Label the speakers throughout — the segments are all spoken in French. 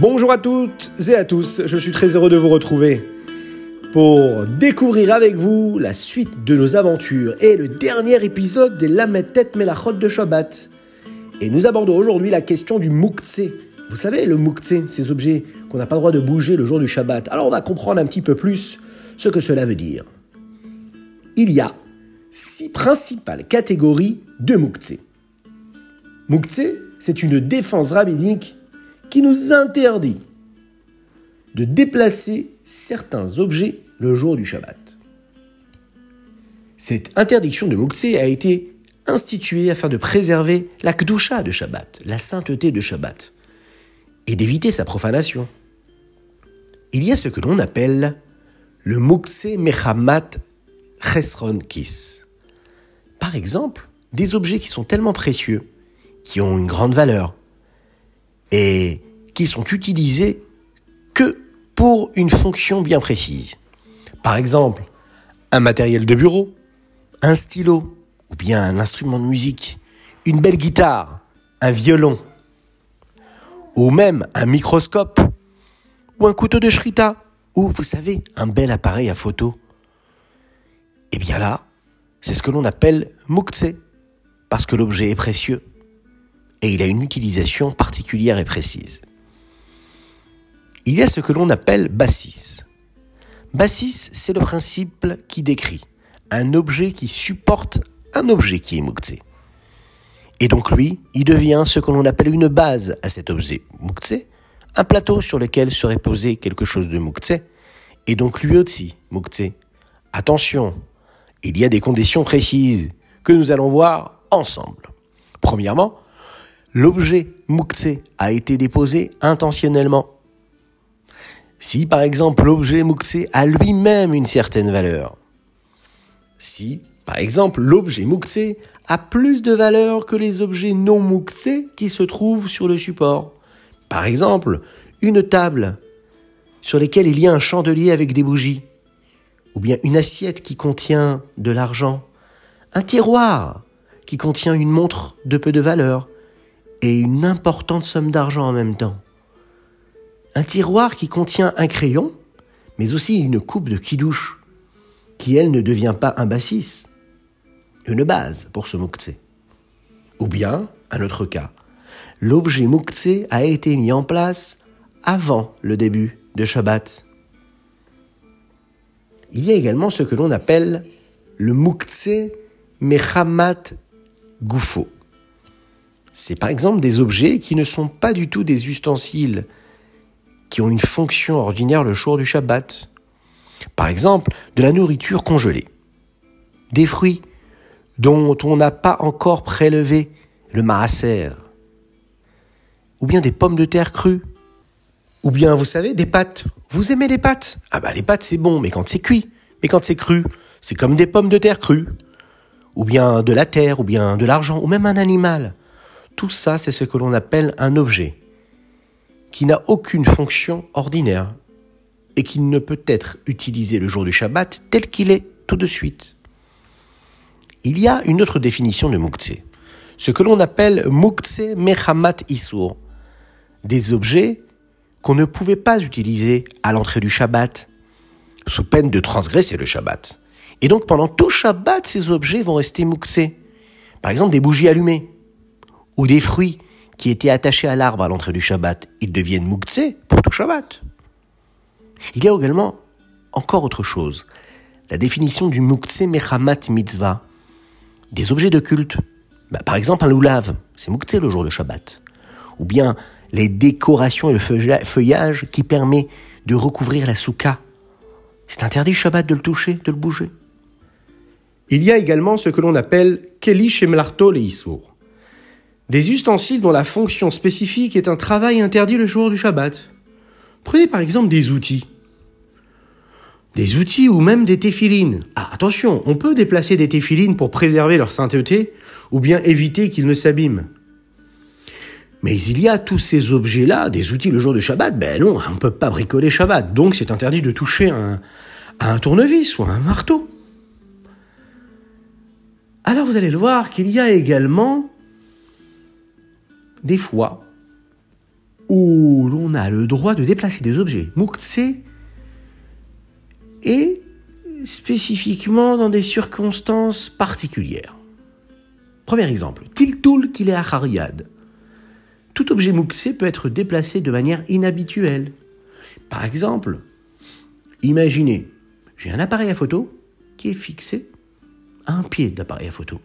Speaker 1: Bonjour à toutes et à tous, je suis très heureux de vous retrouver pour découvrir avec vous la suite de nos aventures et le dernier épisode des Lametet Melachot de Shabbat. Et nous abordons aujourd'hui la question du Moukhtse. Vous savez, le Moukhtse, ces objets qu'on n'a pas le droit de bouger le jour du Shabbat. Alors on va comprendre un petit peu plus ce que cela veut dire. Il y a six principales catégories de Moukhtse. Moukhtse, c'est une défense rabbinique qui nous interdit de déplacer certains objets le jour du Shabbat. Cette interdiction de Moukhtse a été instituée afin de préserver la Kdusha de Shabbat, la sainteté de Shabbat, et d'éviter sa profanation. Il y a ce que l'on appelle le Moukhtse Mechamat Chesron Kis. Par exemple, des objets qui sont tellement précieux, qui ont une grande valeur, et qui sont utilisés que pour une fonction bien précise. Par exemple, un matériel de bureau, un stylo, ou bien un instrument de musique, une belle guitare, un violon, ou même un microscope, ou un couteau de shrita, ou, vous savez, un bel appareil à photo. Eh bien là, c'est ce que l'on appelle mukhtse, parce que l'objet est précieux et il a une utilisation particulière et précise. Il y a ce que l'on appelle bassis. Bassis, c'est le principe qui décrit un objet qui supporte un objet qui est mukhtse. Et donc lui, il devient ce que l'on appelle une base à cet objet mukhtse, un plateau sur lequel serait posé quelque chose de mukhtse, et donc lui aussi mukhtse. Attention, il y a des conditions précises que nous allons voir ensemble. Premièrement, l'objet Moukhtse a été déposé intentionnellement. Si par exemple l'objet Moukhtse a lui-même une certaine valeur. Si par exemple l'objet Moukhtse a plus de valeur que les objets non Moukhtse qui se trouvent sur le support. Par exemple, une table sur laquelle il y a un chandelier avec des bougies, ou bien une assiette qui contient de l'argent, un tiroir qui contient une montre de peu de valeur, et une importante somme d'argent en même temps. Un tiroir qui contient un crayon, mais aussi une coupe de kidouche, qui elle ne devient pas un bassis, une base pour ce mouktsé. Ou bien, un autre cas, l'objet mouktsé a été mis en place avant le début de Shabbat. Il y a également ce que l'on appelle le mouktsé mechamat goufo c'est par exemple des objets qui ne sont pas du tout des ustensiles qui ont une fonction ordinaire le jour du Shabbat. Par exemple, de la nourriture congelée, des fruits dont on n'a pas encore prélevé le maaser, ou bien des pommes de terre crues, ou bien, vous savez, des pâtes. Vous aimez les pâtes? Ah bah les pâtes c'est bon, mais quand c'est cuit, mais quand c'est cru, c'est comme des pommes de terre crues, ou bien de la terre, ou bien de l'argent, ou même un animal. Tout ça, c'est ce que l'on appelle un objet, qui n'a aucune fonction ordinaire et qui ne peut être utilisé le jour du Shabbat tel qu'il est tout de suite. Il y a une autre définition de Moukhtse, ce que l'on appelle Moukhtse Mechamat Isur, des objets qu'on ne pouvait pas utiliser à l'entrée du Shabbat, sous peine de transgresser le Shabbat. Et donc pendant tout Shabbat, ces objets vont rester Moukhtse. Par exemple, des bougies allumées ou des fruits qui étaient attachés à l'arbre à l'entrée du Shabbat, ils deviennent mouktsé pour tout Shabbat. Il y a également encore autre chose, la définition du mouktsé mechamat mitzvah, des objets de culte. Bah, par exemple, un loulav, c'est mouktsé le jour de Shabbat. Ou bien les décorations et le feuillage qui permet de recouvrir la souka. C'est interdit Shabbat de le toucher, de le bouger. Il y a également ce que l'on appelle Keli Shemlarto le Issour des ustensiles dont la fonction spécifique est un travail interdit le jour du Shabbat. Prenez par exemple des outils. Des outils ou même des téphilines. Ah, attention, on peut déplacer des téphilines pour préserver leur sainteté ou bien éviter qu'ils ne s'abîment. Mais il y a tous ces objets-là, des outils le jour du Shabbat, ben non, on ne peut pas bricoler Shabbat, donc c'est interdit de toucher un tournevis ou un marteau. Alors vous allez le voir qu'il y a également des fois où l'on a le droit de déplacer des objets mukse et spécifiquement dans des circonstances particulières. Premier exemple, Tiltul Kileachariad. Tout objet mukse peut être déplacé de manière inhabituelle. Par exemple, imaginez, j'ai un appareil à photo qui est fixé à un pied d'appareil à photo.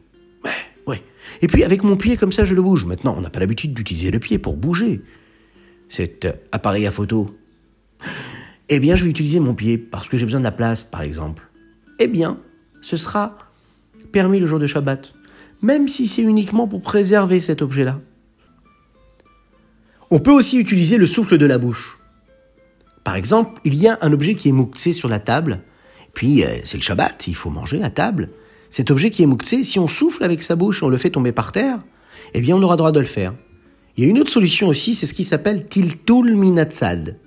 Speaker 1: Et puis avec mon pied comme ça, je le bouge. Maintenant, on n'a pas l'habitude d'utiliser le pied pour bouger cet appareil à photo. Eh bien, je vais utiliser mon pied parce que j'ai besoin de la place, par exemple. Eh bien, ce sera permis le jour de Shabbat, même si c'est uniquement pour préserver cet objet-là. On peut aussi utiliser le souffle de la bouche. Par exemple, il y a un objet qui est mouxé sur la table, puis euh, c'est le Shabbat, il faut manger à table. Cet objet qui est mouxé, si on souffle avec sa bouche, on le fait tomber par terre, eh bien on aura droit de le faire. Il y a une autre solution aussi, c'est ce qui s'appelle tiltul minatsad.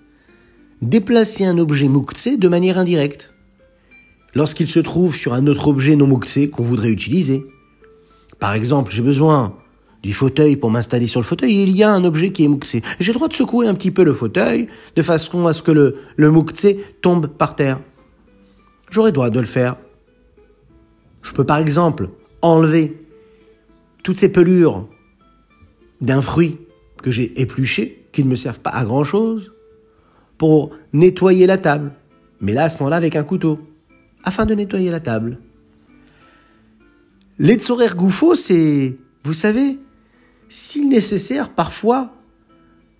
Speaker 1: Déplacer un objet muktsé de manière indirecte. Lorsqu'il se trouve sur un autre objet non muktsé qu'on voudrait utiliser. Par exemple, j'ai besoin du fauteuil pour m'installer sur le fauteuil et il y a un objet qui est muktsé. J'ai le droit de secouer un petit peu le fauteuil de façon à ce que le, le tombe par terre. J'aurais droit de le faire. Je peux par exemple enlever toutes ces pelures d'un fruit que j'ai épluché, qui ne me servent pas à grand chose, pour nettoyer la table. Mais là, à ce moment-là, avec un couteau, afin de nettoyer la table. L'etzorer gouffo, c'est, vous savez, s'il nécessaire, parfois,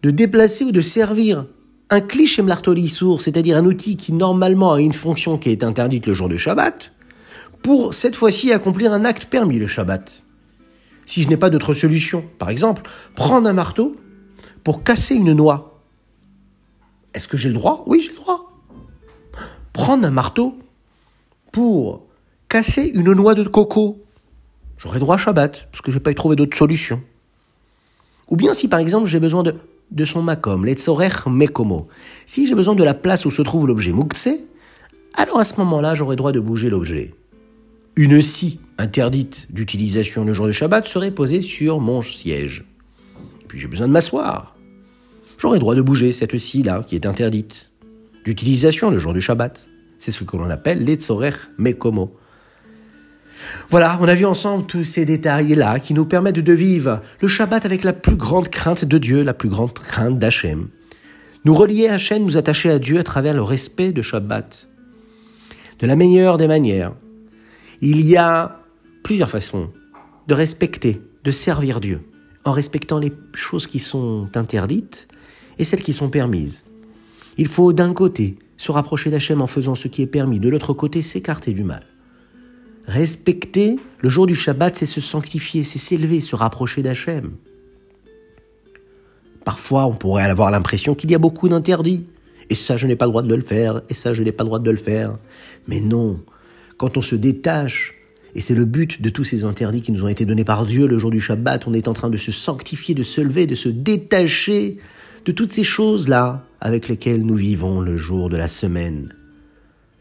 Speaker 1: de déplacer ou de servir un cliché sourd, c'est-à-dire un outil qui normalement a une fonction qui est interdite le jour de Shabbat, pour cette fois-ci accomplir un acte permis le Shabbat si je n'ai pas d'autre solution. Par exemple, prendre un marteau pour casser une noix. Est-ce que j'ai le droit? Oui, j'ai le droit. Prendre un marteau pour casser une noix de coco. J'aurais droit à Shabbat, parce que je n'ai pas trouvé d'autre solution. Ou bien si par exemple j'ai besoin de, de son makom, l'etzorer mekomo. Si j'ai besoin de la place où se trouve l'objet mukse, alors à ce moment-là j'aurais droit de bouger l'objet. Une scie interdite d'utilisation le jour de Shabbat serait posée sur mon siège. Puis j'ai besoin de m'asseoir. J'aurais droit de bouger cette scie-là qui est interdite d'utilisation le jour du Shabbat. C'est ce que l'on appelle l'etzorer mekomo. Voilà, on a vu ensemble tous ces détails-là qui nous permettent de vivre le Shabbat avec la plus grande crainte de Dieu, la plus grande crainte d'Hachem. Nous relier à Hachem, nous attacher à Dieu à travers le respect de Shabbat. De la meilleure des manières. Il y a plusieurs façons de respecter, de servir Dieu, en respectant les choses qui sont interdites et celles qui sont permises. Il faut d'un côté se rapprocher d'Hachem en faisant ce qui est permis, de l'autre côté s'écarter du mal. Respecter le jour du Shabbat, c'est se sanctifier, c'est s'élever, se rapprocher d'Hachem. Parfois, on pourrait avoir l'impression qu'il y a beaucoup d'interdits. Et ça, je n'ai pas le droit de le faire, et ça, je n'ai pas le droit de le faire. Mais non, quand on se détache et c'est le but de tous ces interdits qui nous ont été donnés par Dieu le jour du Shabbat. On est en train de se sanctifier, de se lever, de se détacher de toutes ces choses-là avec lesquelles nous vivons le jour de la semaine.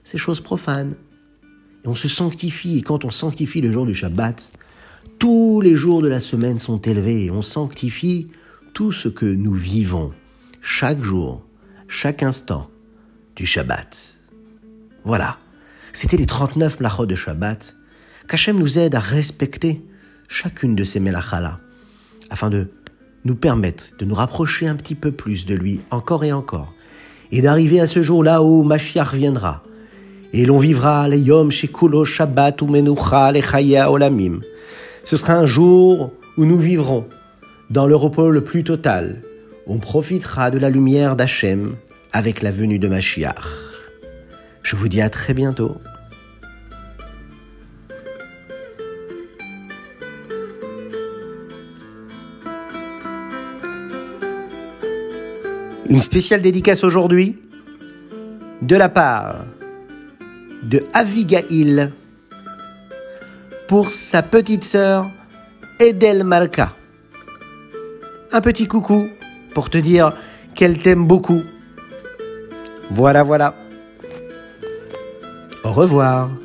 Speaker 1: Ces choses profanes. Et on se sanctifie, et quand on sanctifie le jour du Shabbat, tous les jours de la semaine sont élevés, on sanctifie tout ce que nous vivons, chaque jour, chaque instant du Shabbat. Voilà, c'était les 39 plachot de Shabbat qu'Hachem nous aide à respecter chacune de ces melachas afin de nous permettre de nous rapprocher un petit peu plus de lui, encore et encore, et d'arriver à ce jour-là où Mashiach viendra, et l'on vivra les Yom Shekulo Shabbat ou Menucha Chaya Olamim. Ce sera un jour où nous vivrons dans le repos le plus total, on profitera de la lumière d'Hachem avec la venue de Mashiach. Je vous dis à très bientôt. Une spéciale dédicace aujourd'hui de la part de Avigail pour sa petite sœur Edel Malka. Un petit coucou pour te dire qu'elle t'aime beaucoup. Voilà, voilà. Revoir.